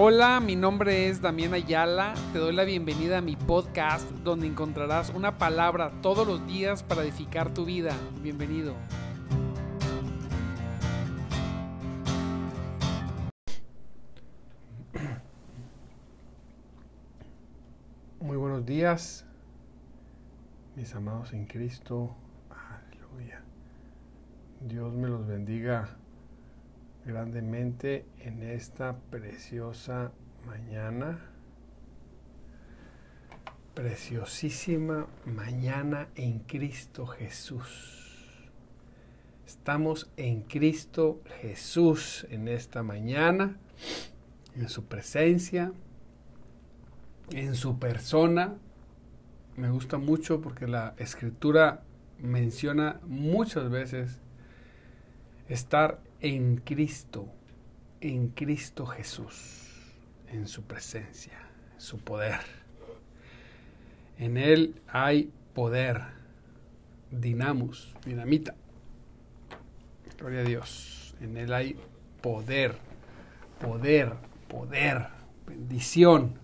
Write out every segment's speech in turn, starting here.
Hola, mi nombre es Damián Ayala. Te doy la bienvenida a mi podcast donde encontrarás una palabra todos los días para edificar tu vida. Bienvenido. Muy buenos días, mis amados en Cristo. Aleluya. Dios me los bendiga grandemente en esta preciosa mañana. Preciosísima mañana en Cristo Jesús. Estamos en Cristo Jesús en esta mañana, en su presencia, en su persona. Me gusta mucho porque la escritura menciona muchas veces estar en Cristo, en Cristo Jesús, en su presencia, su poder. En Él hay poder, dinamos, dinamita. Gloria a Dios. En Él hay poder, poder, poder, bendición.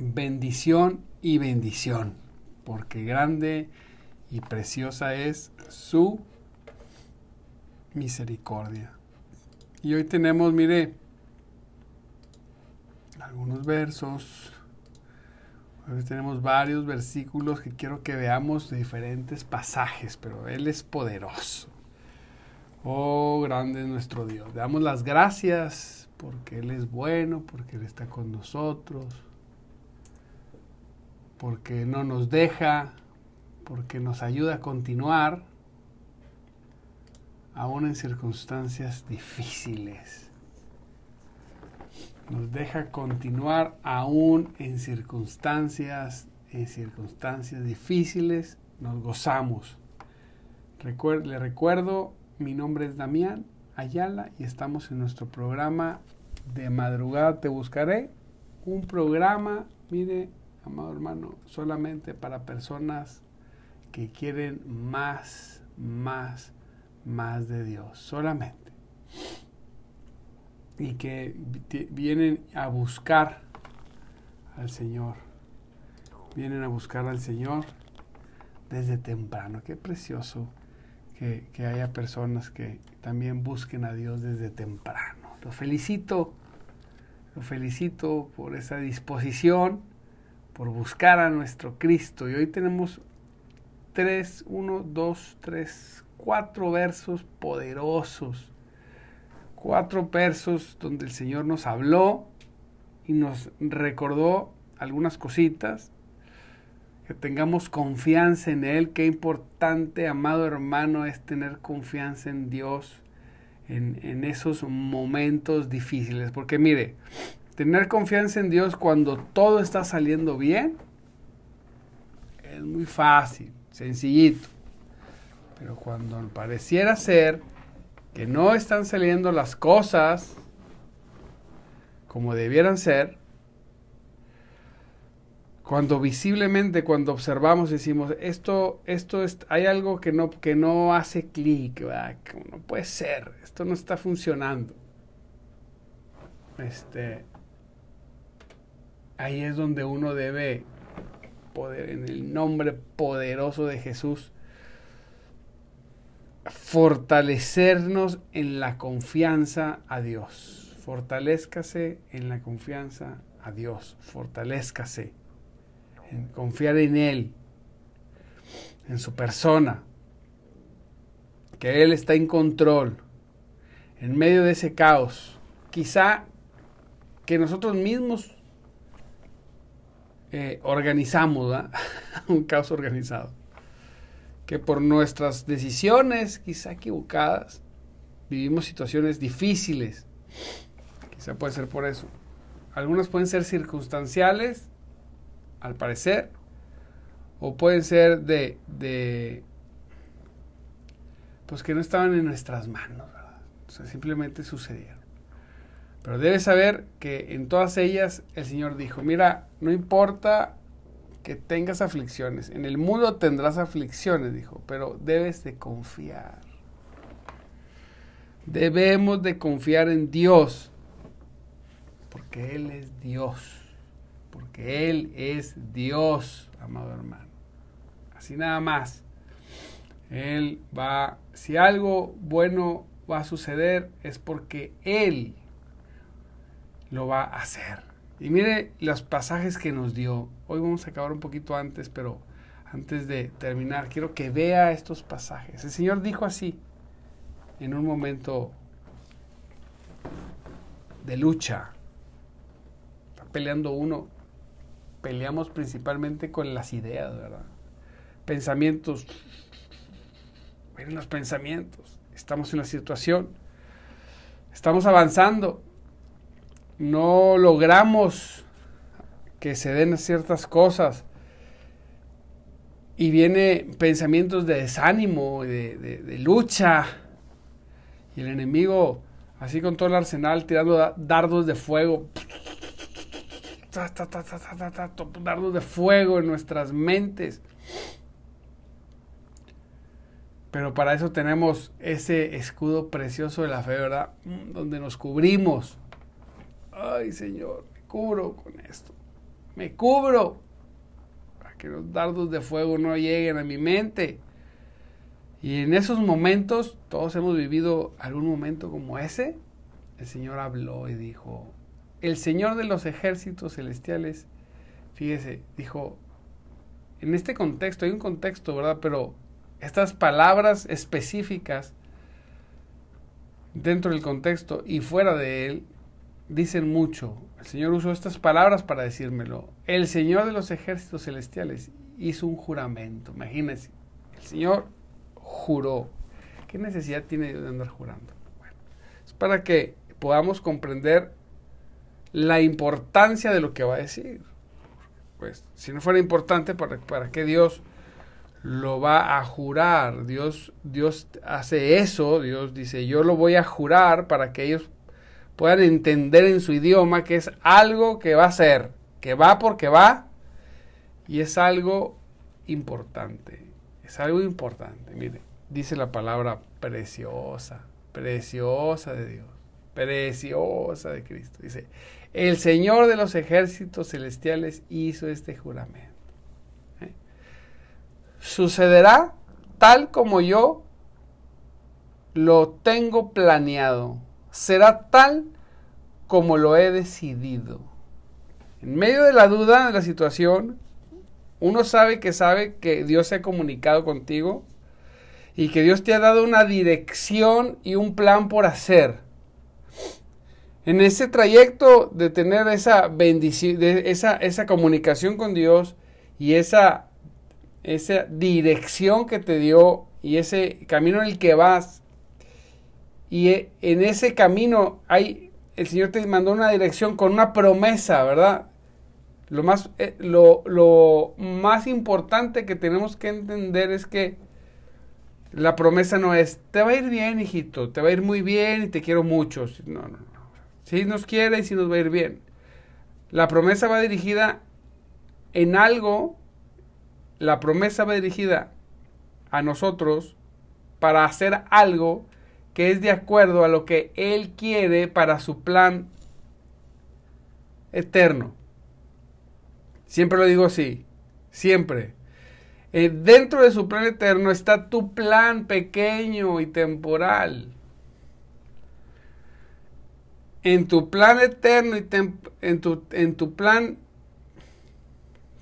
Bendición y bendición, porque grande y preciosa es su misericordia. Y hoy tenemos, mire, algunos versos. Hoy tenemos varios versículos que quiero que veamos de diferentes pasajes, pero Él es poderoso. Oh, grande es nuestro Dios. Damos las gracias porque Él es bueno, porque Él está con nosotros, porque no nos deja, porque nos ayuda a continuar aún en circunstancias difíciles. Nos deja continuar aún en circunstancias, en circunstancias difíciles, nos gozamos. le recuerdo, mi nombre es Damián Ayala y estamos en nuestro programa de madrugada te buscaré. Un programa, mire, amado hermano, solamente para personas que quieren más, más, más de Dios, solamente. Y que vienen a buscar al Señor. Vienen a buscar al Señor desde temprano. Qué precioso que, que haya personas que también busquen a Dios desde temprano. Lo felicito, lo felicito por esa disposición, por buscar a nuestro Cristo. Y hoy tenemos tres, uno, dos, tres, cuatro versos poderosos. Cuatro versos donde el Señor nos habló y nos recordó algunas cositas. Que tengamos confianza en Él. Qué importante, amado hermano, es tener confianza en Dios en, en esos momentos difíciles. Porque mire, tener confianza en Dios cuando todo está saliendo bien es muy fácil sencillito. Pero cuando pareciera ser que no están saliendo las cosas como debieran ser, cuando visiblemente, cuando observamos, decimos, esto, esto es, hay algo que no, que no hace clic, no puede ser, esto no está funcionando. Este, ahí es donde uno debe en el nombre poderoso de Jesús, fortalecernos en la confianza a Dios. Fortalezcase en la confianza a Dios. Fortalezcase en confiar en Él, en su persona, que Él está en control, en medio de ese caos. Quizá que nosotros mismos eh, organizamos un caos organizado. Que por nuestras decisiones, quizá equivocadas, vivimos situaciones difíciles. Quizá puede ser por eso. Algunas pueden ser circunstanciales, al parecer, o pueden ser de, de pues que no estaban en nuestras manos, simplemente sucedieron. Pero debes saber que en todas ellas el Señor dijo, mira, no importa que tengas aflicciones, en el mundo tendrás aflicciones, dijo, pero debes de confiar. Debemos de confiar en Dios, porque Él es Dios, porque Él es Dios, amado hermano. Así nada más. Él va, si algo bueno va a suceder, es porque Él lo va a hacer. Y mire los pasajes que nos dio. Hoy vamos a acabar un poquito antes, pero antes de terminar, quiero que vea estos pasajes. El Señor dijo así, en un momento de lucha. Está peleando uno. Peleamos principalmente con las ideas, ¿verdad? Pensamientos. Miren los pensamientos. Estamos en la situación. Estamos avanzando no logramos que se den ciertas cosas y viene pensamientos de desánimo, de, lucha, y el enemigo, así con todo el arsenal, tirando dardos de fuego, dardos de fuego en nuestras mentes. Pero para eso tenemos ese escudo precioso de la fe, ¿verdad? Donde nos cubrimos ay Señor, me cubro con esto, me cubro para que los dardos de fuego no lleguen a mi mente. Y en esos momentos, todos hemos vivido algún momento como ese, el Señor habló y dijo, el Señor de los ejércitos celestiales, fíjese, dijo, en este contexto, hay un contexto, ¿verdad? Pero estas palabras específicas dentro del contexto y fuera de él dicen mucho. El Señor usó estas palabras para decírmelo. El Señor de los ejércitos celestiales hizo un juramento. Imagínense, el Señor juró. ¿Qué necesidad tiene de andar jurando? Bueno, es para que podamos comprender la importancia de lo que va a decir. Pues, si no fuera importante, ¿para, para qué Dios lo va a jurar? Dios, Dios hace eso, Dios dice, yo lo voy a jurar para que ellos puedan entender en su idioma que es algo que va a ser, que va porque va y es algo importante. Es algo importante. Mire, dice la palabra preciosa, preciosa de Dios, preciosa de Cristo. Dice, el Señor de los ejércitos celestiales hizo este juramento. ¿Eh? Sucederá tal como yo lo tengo planeado será tal como lo he decidido. En medio de la duda de la situación, uno sabe que sabe que Dios se ha comunicado contigo y que Dios te ha dado una dirección y un plan por hacer. En ese trayecto de tener esa bendición, de esa, esa comunicación con Dios y esa, esa dirección que te dio y ese camino en el que vas, y e, en ese camino hay, el Señor te mandó una dirección con una promesa, ¿verdad? Lo más, eh, lo, lo más importante que tenemos que entender es que la promesa no es, te va a ir bien, hijito, te va a ir muy bien y te quiero mucho. No, no, no. Si nos quiere y si nos va a ir bien. La promesa va dirigida en algo, la promesa va dirigida a nosotros para hacer algo que es de acuerdo a lo que Él quiere para su plan eterno. Siempre lo digo así, siempre. Eh, dentro de su plan eterno está tu plan pequeño y temporal. En tu plan eterno y en, tu, en tu plan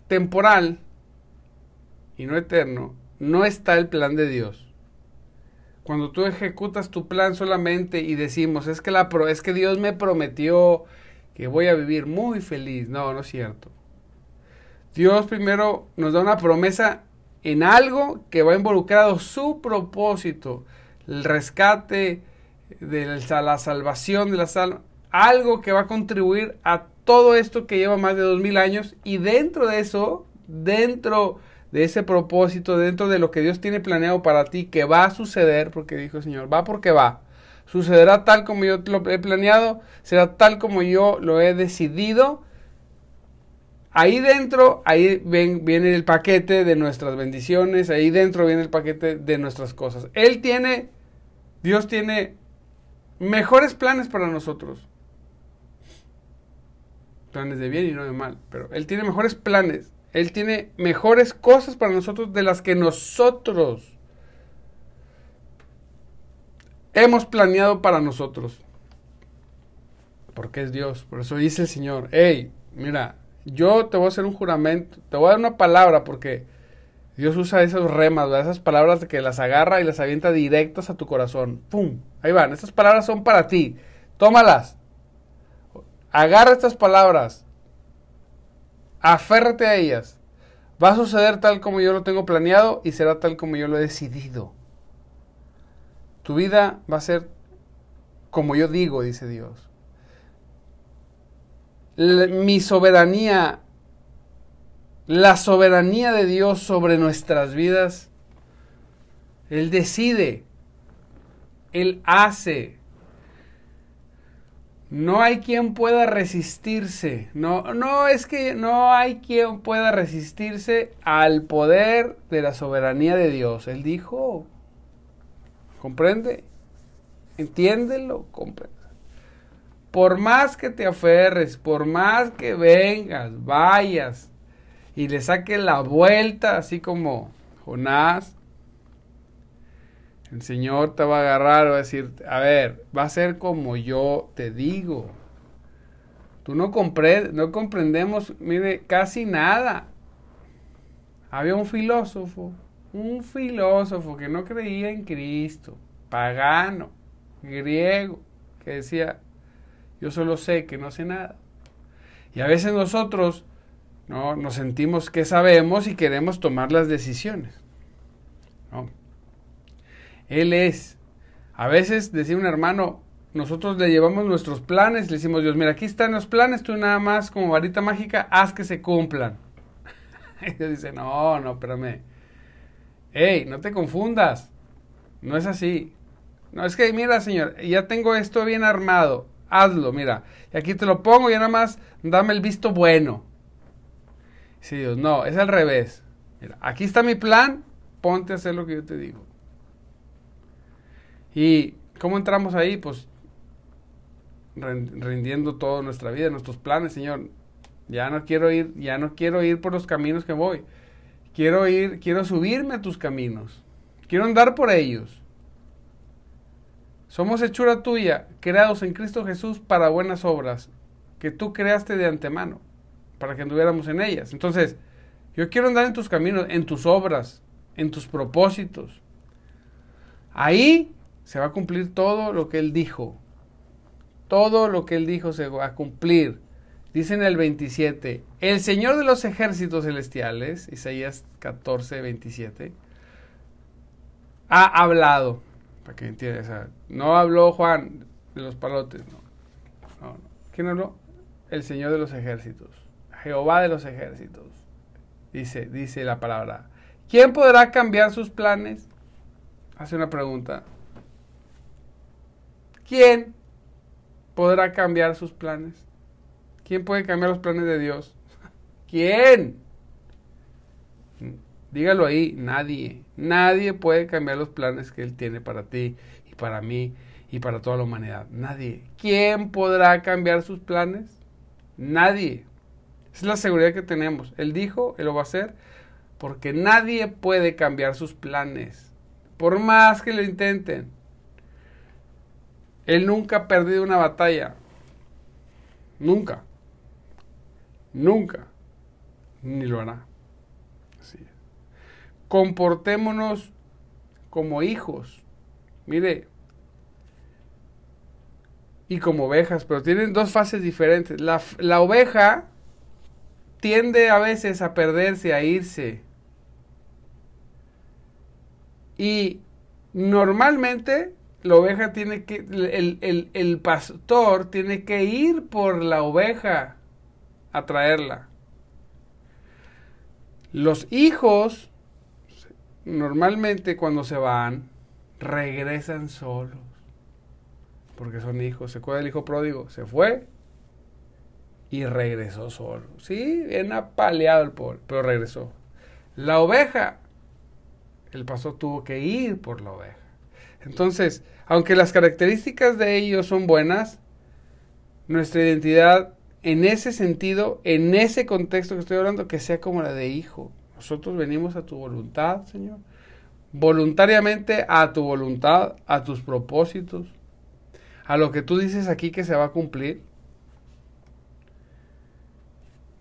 temporal y no eterno, no está el plan de Dios. Cuando tú ejecutas tu plan solamente y decimos, es que, la es que Dios me prometió que voy a vivir muy feliz. No, no es cierto. Dios primero nos da una promesa en algo que va involucrado su propósito, el rescate de la salvación de la salva, algo que va a contribuir a todo esto que lleva más de dos mil años y dentro de eso, dentro de ese propósito, dentro de lo que Dios tiene planeado para ti, que va a suceder, porque dijo el Señor, va porque va. Sucederá tal como yo lo he planeado, será tal como yo lo he decidido. Ahí dentro, ahí viene el paquete de nuestras bendiciones, ahí dentro viene el paquete de nuestras cosas. Él tiene, Dios tiene mejores planes para nosotros. Planes de bien y no de mal, pero Él tiene mejores planes. Él tiene mejores cosas para nosotros de las que nosotros hemos planeado para nosotros. Porque es Dios. Por eso dice el Señor, hey, mira, yo te voy a hacer un juramento, te voy a dar una palabra porque Dios usa esos remas, esas palabras que las agarra y las avienta directas a tu corazón. ¡Pum! Ahí van, estas palabras son para ti. Tómalas. Agarra estas palabras. Aférrate a ellas. Va a suceder tal como yo lo tengo planeado y será tal como yo lo he decidido. Tu vida va a ser como yo digo, dice Dios. mi soberanía, la soberanía de Dios sobre nuestras vidas, Él decide, Él hace. No hay quien pueda resistirse. No, no es que no hay quien pueda resistirse al poder de la soberanía de Dios. Él dijo, ¿Comprende? Entiéndelo, comprende. Por más que te aferres, por más que vengas, vayas y le saques la vuelta, así como Jonás, el Señor te va a agarrar, va a decir, a ver, va a ser como yo te digo. Tú no, comprendes, no comprendemos, mire, casi nada. Había un filósofo un filósofo que no creía en Cristo, pagano, griego, que decía, yo solo sé que no sé nada. Y a veces nosotros ¿no? nos sentimos que sabemos y queremos tomar las decisiones. Él es. A veces, decía un hermano, nosotros le llevamos nuestros planes, le decimos, Dios, mira, aquí están los planes, tú nada más como varita mágica, haz que se cumplan. y Dios dice, no, no, espérame Hey, no te confundas. No es así. No, es que mira, señor, ya tengo esto bien armado. Hazlo, mira. Y aquí te lo pongo y nada más dame el visto bueno. Sí, Dios, no, es al revés. Mira, aquí está mi plan, ponte a hacer lo que yo te digo. ¿Y cómo entramos ahí? Pues rindiendo toda nuestra vida, nuestros planes, Señor. Ya no quiero ir, ya no quiero ir por los caminos que voy. Quiero ir, quiero subirme a tus caminos. Quiero andar por ellos. Somos hechura tuya, creados en Cristo Jesús para buenas obras, que tú creaste de antemano, para que anduviéramos en ellas. Entonces, yo quiero andar en tus caminos, en tus obras, en tus propósitos. Ahí se va a cumplir todo lo que Él dijo. Todo lo que Él dijo se va a cumplir. Dice en el 27, el Señor de los ejércitos celestiales, Isaías 14, 27, ha hablado. Para que entiendas, no habló Juan de los palotes, no. no, ¿Quién habló? El Señor de los ejércitos, Jehová de los ejércitos. Dice, dice la palabra. ¿Quién podrá cambiar sus planes? Hace una pregunta. ¿Quién podrá cambiar sus planes? ¿Quién puede cambiar los planes de Dios? ¿Quién? Dígalo ahí, nadie. Nadie puede cambiar los planes que Él tiene para ti y para mí y para toda la humanidad. Nadie. ¿Quién podrá cambiar sus planes? Nadie. Esa es la seguridad que tenemos. Él dijo, Él lo va a hacer, porque nadie puede cambiar sus planes. Por más que lo intenten. Él nunca ha perdido una batalla. Nunca. Nunca. Ni lo hará. Comportémonos como hijos. Mire. Y como ovejas, pero tienen dos fases diferentes. La, la oveja tiende a veces a perderse, a irse. Y normalmente la oveja tiene que, el, el, el, pastor tiene que ir por la oveja a traerla. Los hijos, normalmente cuando se van, regresan solos. Porque son hijos. ¿Se acuerda el hijo pródigo? Se fue y regresó solo. Sí, bien apaleado el pobre, pero regresó. La oveja, el pastor tuvo que ir por la oveja. Entonces, aunque las características de ellos son buenas, nuestra identidad en ese sentido, en ese contexto que estoy hablando, que sea como la de hijo. Nosotros venimos a tu voluntad, Señor. Voluntariamente a tu voluntad, a tus propósitos, a lo que tú dices aquí que se va a cumplir.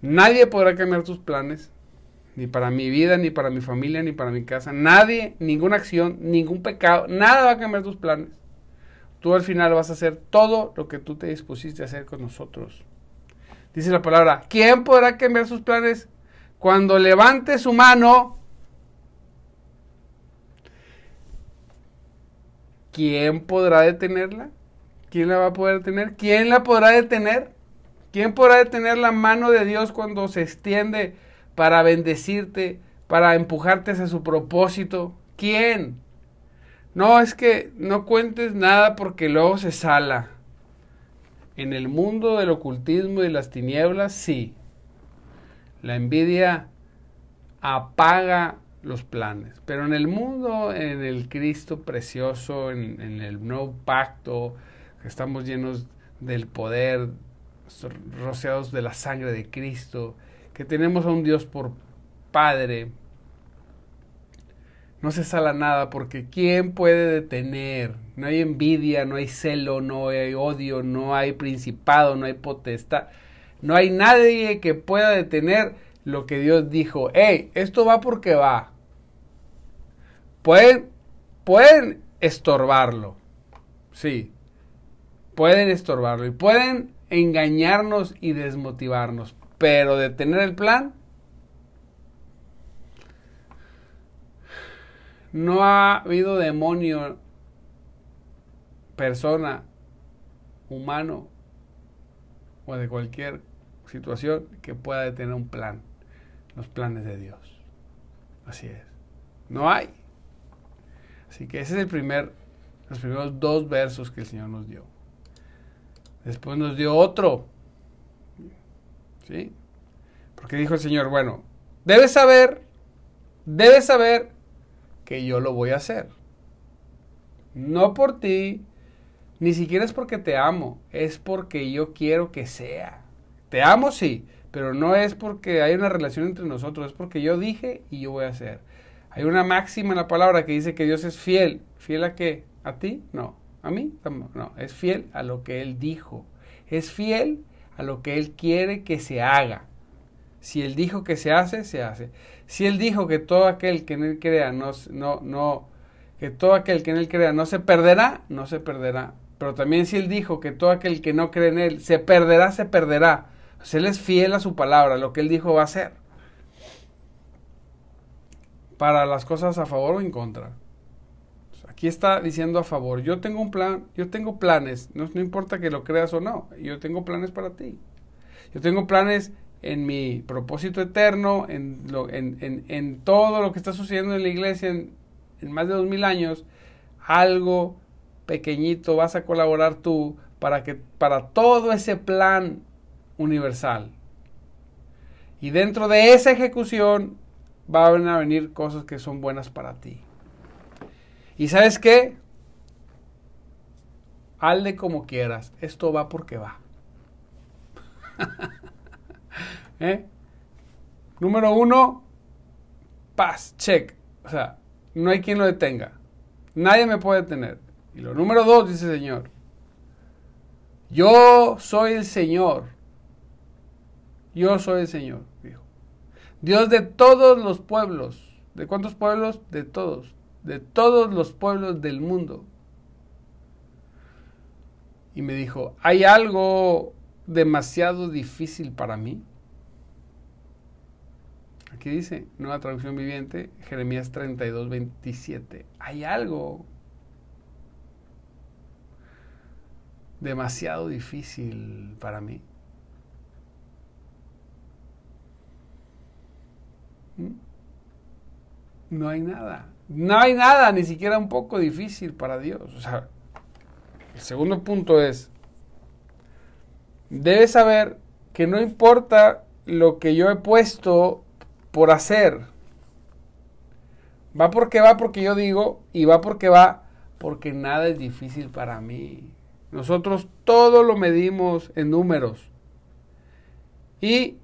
Nadie podrá cambiar tus planes, ni para mi vida, ni para mi familia, ni para mi casa. Nadie, ninguna acción, ningún pecado, nada va a cambiar tus planes. Tú al final vas a hacer todo lo que tú te dispusiste a hacer con nosotros. Dice la palabra, ¿quién podrá cambiar sus planes? Cuando levante su mano, ¿quién podrá detenerla? ¿Quién la va a poder detener? ¿Quién la podrá detener? ¿Quién podrá detener la mano de Dios cuando se extiende para bendecirte, para empujarte hacia su propósito? ¿Quién? No, es que no cuentes nada porque luego se sala. En el mundo del ocultismo y las tinieblas, sí. La envidia apaga los planes. Pero en el mundo, en el Cristo precioso, en, en el nuevo pacto, estamos llenos del poder, rociados de la sangre de Cristo, que tenemos a un Dios por Padre, no se sala nada porque ¿quién puede detener? No hay envidia, no hay celo, no hay odio, no hay principado, no hay potestad. No hay nadie que pueda detener lo que Dios dijo. Hey, esto va porque va. Pueden, pueden estorbarlo. Sí. Pueden estorbarlo y pueden engañarnos y desmotivarnos. Pero detener el plan, No ha habido demonio, persona, humano o de cualquier situación que pueda detener un plan, los planes de Dios. Así es. No hay. Así que ese es el primer, los primeros dos versos que el Señor nos dio. Después nos dio otro. ¿Sí? Porque dijo el Señor, bueno, debes saber, debes saber que yo lo voy a hacer. No por ti, ni siquiera es porque te amo, es porque yo quiero que sea. Te amo, sí, pero no es porque hay una relación entre nosotros, es porque yo dije y yo voy a hacer. Hay una máxima en la palabra que dice que Dios es fiel. ¿Fiel a qué? ¿A ti? No. ¿A mí? No. Es fiel a lo que Él dijo. Es fiel a lo que Él quiere que se haga. Si Él dijo que se hace, se hace. Si él dijo que todo aquel que en él crea no, no, no, que todo aquel que en él crea no se perderá, no se perderá. Pero también si él dijo que todo aquel que no cree en él se perderá, se perderá. Pues él es fiel a su palabra, lo que él dijo va a ser. Para las cosas a favor o en contra. Está diciendo a favor. Yo tengo un plan, yo tengo planes, no, importa que lo creas o no, yo tengo planes para ti. Yo tengo planes en mi propósito eterno, en, lo, en, en, todo lo que está sucediendo en la iglesia en, más de dos mil años, algo pequeñito vas a colaborar tú para que para todo ese plan universal. Y dentro de esa ejecución van a venir cosas que son buenas para ti. ¿Y sabes qué? Alde como quieras, esto va porque va. ¿Eh? Número uno, paz, check. O sea, no hay quien lo detenga. Nadie me puede detener. Y lo número dos, dice el Señor. Yo soy el Señor. Yo soy el Señor, dijo. Dios de todos los pueblos. ¿De cuántos pueblos? De todos. De todos los pueblos del mundo. Y me dijo, ¿hay algo demasiado difícil para mí? Aquí dice, nueva traducción viviente, Jeremías 32, 27. Hay algo demasiado difícil para mí. ¿Mm? No hay nada. No hay nada, ni siquiera un poco difícil para Dios. O sea, el segundo punto es, debes saber que no importa lo que yo he puesto por hacer. Va porque va porque yo digo y va porque va porque nada es difícil para mí. Nosotros todo lo medimos en números. Y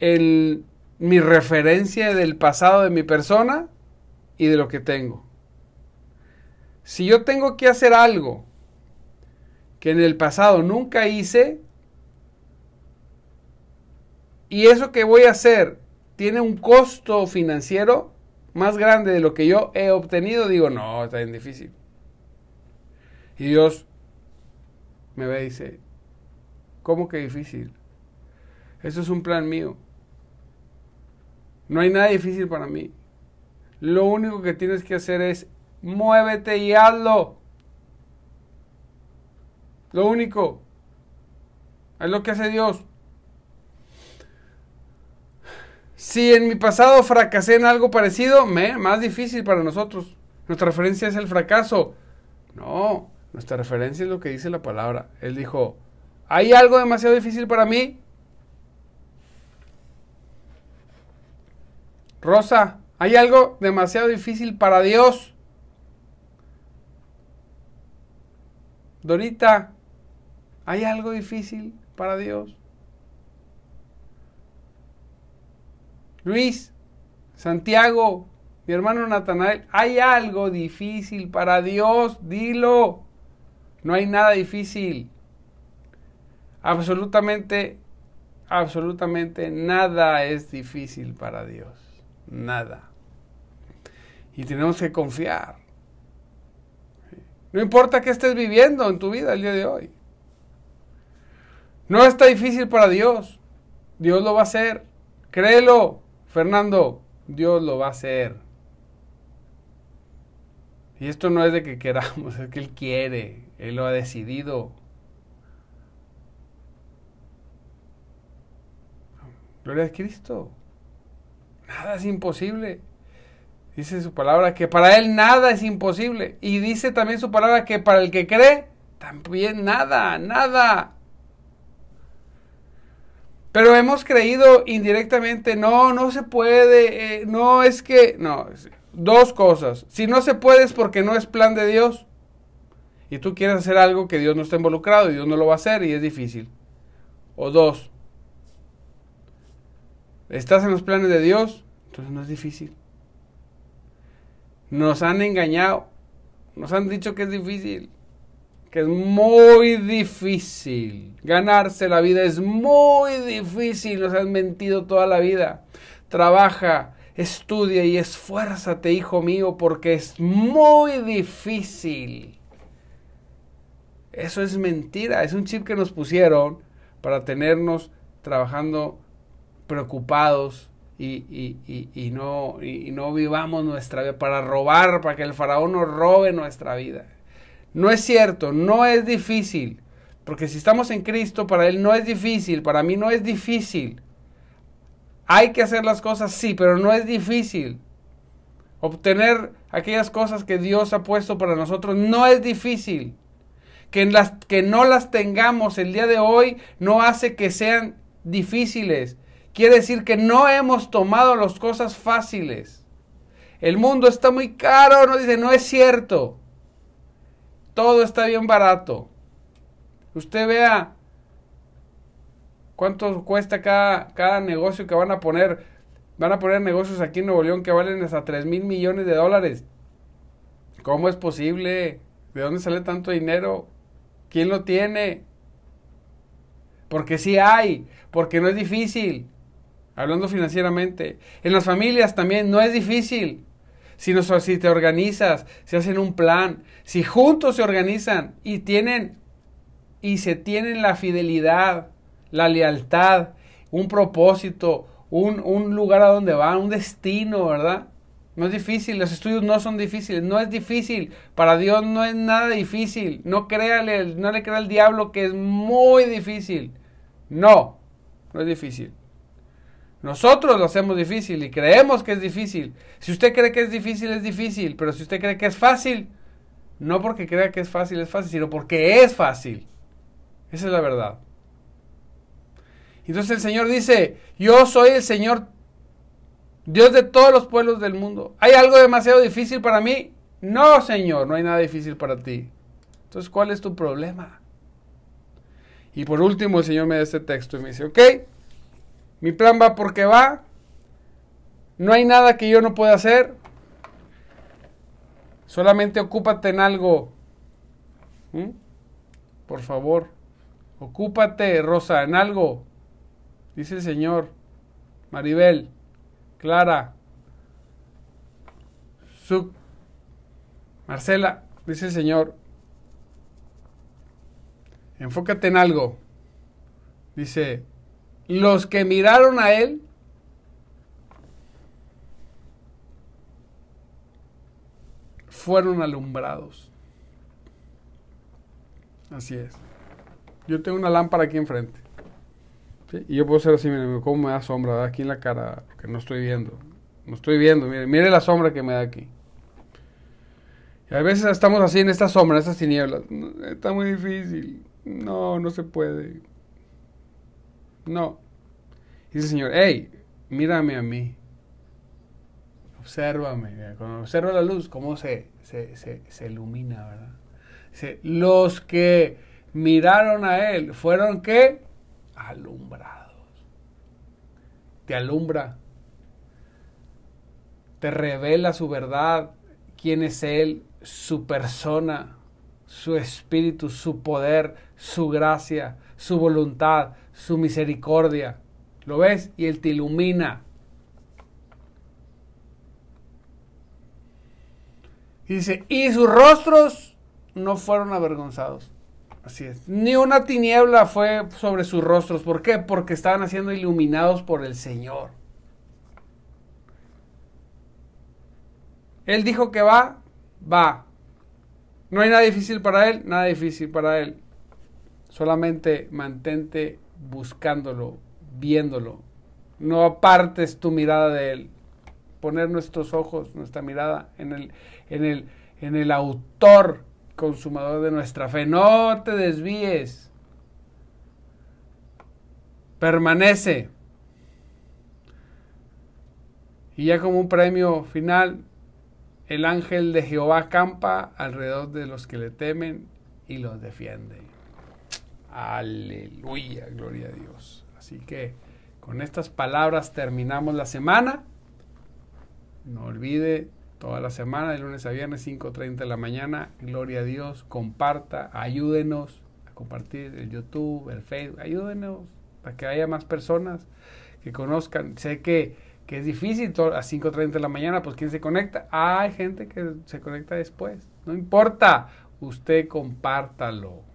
el, mi referencia del pasado de mi persona y de lo que tengo. Si yo tengo que hacer algo que en el pasado nunca hice, y eso que voy a hacer tiene un costo financiero más grande de lo que yo he obtenido, digo, no, está bien difícil. Y Dios me ve y dice, ¿cómo que difícil? Eso es un plan mío. No hay nada difícil para mí. Lo único que tienes que hacer es muévete y hazlo. Lo único. Es lo que hace Dios. Si en mi pasado fracasé en algo parecido, me, más difícil para nosotros. Nuestra referencia es el fracaso. No, nuestra referencia es lo que dice la palabra. Él dijo, ¿hay algo demasiado difícil para mí? Rosa, ¿hay algo demasiado difícil para Dios? Dorita, ¿hay algo difícil para Dios? Luis, Santiago, mi hermano Natanael, ¿hay algo difícil para Dios? Dilo. No hay nada difícil. Absolutamente, absolutamente nada es difícil para Dios nada. Y tenemos que confiar. No importa qué estés viviendo en tu vida el día de hoy. No está difícil para Dios. Dios lo va a hacer. Créelo, Fernando. Dios lo va a hacer. Y esto no es de que queramos, es que Él quiere. Él lo ha decidido. Gloria a Cristo. Nada es imposible. Dice su palabra que para él nada es imposible. Y dice también su palabra que para el que cree, también nada, nada. Pero hemos creído indirectamente, no, no se puede, eh, no es que, no, dos cosas. Si no se puede es porque no es plan de Dios. Y tú quieres hacer algo que Dios no está involucrado y Dios no lo va a hacer y es difícil. O dos, estás en los planes de Dios, entonces no es difícil. Nos han engañado, nos han dicho que es difícil, que es muy difícil. Ganarse la vida es muy difícil, nos han mentido toda la vida. Trabaja, estudia y esfuérzate, hijo mío, porque es muy difícil. Eso es mentira, es un chip que nos pusieron para tenernos trabajando preocupados y, y, no, y no vivamos nuestra vida para robar, para que el faraón nos robe nuestra vida. No es cierto, no es difícil, porque si estamos en Cristo, para Él no es difícil, para mí no es difícil. Hay que hacer las cosas, sí, pero no es difícil. Obtener aquellas cosas que Dios ha puesto para nosotros no es difícil. Que, las, que no las tengamos el día de hoy no hace que sean difíciles. Quiere decir que no hemos tomado las cosas fáciles. El mundo está muy caro, no dice, no es cierto. Todo está bien barato. Usted vea cuánto cuesta cada, cada negocio que van a poner. Van a poner negocios aquí en Nuevo León que valen hasta 3 mil millones de dólares. ¿Cómo es posible? ¿De dónde sale tanto dinero? ¿Quién lo tiene? Porque sí hay, porque no es difícil hablando financieramente. En las familias también no es difícil. Si, si te organizas, si hacen un plan, si juntos se organizan y tienen y se tienen la fidelidad, la lealtad, un propósito, un, un lugar a donde van, un destino, ¿verdad? No es difícil, los estudios no son difíciles, no es difícil, para Dios no es nada difícil, no créale, no le crea al diablo que es muy difícil, no, no es difícil. Nosotros lo hacemos difícil y creemos que es difícil. Si usted cree que es difícil, es difícil. Pero si usted cree que es fácil, no porque crea que es fácil, es fácil, sino porque es fácil. Esa es la verdad. Entonces el Señor dice, yo soy el Señor, Dios de todos los pueblos del mundo. ¿Hay algo demasiado difícil para mí? No, Señor, no hay nada difícil para ti. Entonces, ¿cuál es tu problema? Y por último, el Señor me da este texto y me dice, ok, mi plan va porque va, no hay nada que yo no pueda hacer, solamente ocúpate en algo. ¿Mm? Por favor, ocúpate, Rosa, en algo. Dice el Señor, Maribel, Clara, Suc, Marcela, dice el Señor, enfócate en algo. Dice, los que miraron a Él fueron alumbrados. Así es. Yo tengo una lámpara aquí enfrente. Y yo puedo ser así, mire, cómo me da sombra, aquí en la cara, que no estoy viendo. No estoy viendo, mire, mire la sombra que me da aquí. Y a veces estamos así en esta sombra, en estas tinieblas. Está muy difícil. No, no se puede. No. Dice el Señor, hey, mírame a mí. Obsérvame. Cuando observa la luz, cómo se, se, se, se ilumina, ¿verdad? Dice, los que miraron a Él fueron que alumbrados. Te alumbra. Te revela su verdad, quién es Él, su persona, su espíritu, su poder, su gracia, su voluntad, su misericordia. ¿Lo ves? Y Él te ilumina. Y dice, y sus rostros no fueron avergonzados. Así es. Ni una tiniebla fue sobre sus rostros. ¿Por qué? Porque estaban siendo iluminados por el Señor. Él dijo que va, va. No hay nada difícil para Él, nada difícil para Él. Solamente mantente buscándolo, viéndolo. No apartes tu mirada de Él. Poner nuestros ojos, nuestra mirada en el, en el, en el autor consumador de nuestra fe. No te desvíes. Permanece. Y ya como un premio final, el ángel de Jehová campa alrededor de los que le temen y los defiende. Aleluya, gloria a Dios. Así que con estas palabras terminamos la semana. No olvide toda la semana, de lunes a viernes, 5.30 de la mañana. Gloria a Dios, comparta, ayúdenos a compartir el YouTube, el Facebook, ayúdenos para que haya más personas que conozcan. Sé que, que es difícil a 5.30 de la mañana, pues ¿quién se conecta? hay gente que se conecta después. No importa, usted compártalo.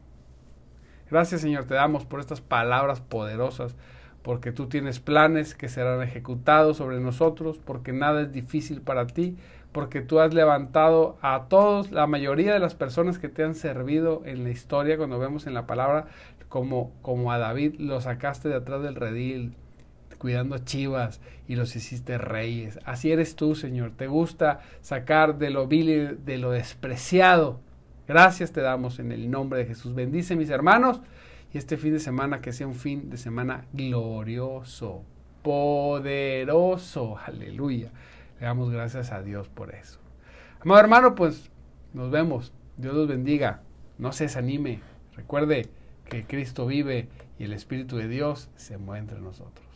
Gracias Señor, te damos por estas palabras poderosas porque tú tienes planes que serán ejecutados sobre nosotros, porque nada es difícil para ti, porque tú has levantado a todos, la mayoría de las personas que te han servido en la historia, cuando vemos en la palabra, como, como a David, lo sacaste de atrás del redil, cuidando chivas y los hiciste reyes. Así eres tú, Señor. Te gusta sacar de lo vil de lo despreciado. Gracias te damos en el nombre de Jesús. Bendice mis hermanos y este fin de semana que sea un fin de semana glorioso, poderoso. Aleluya. Le damos gracias a Dios por eso. Amado hermano, pues nos vemos. Dios los bendiga. No se desanime. Recuerde que Cristo vive y el Espíritu de Dios se mueve entre nosotros.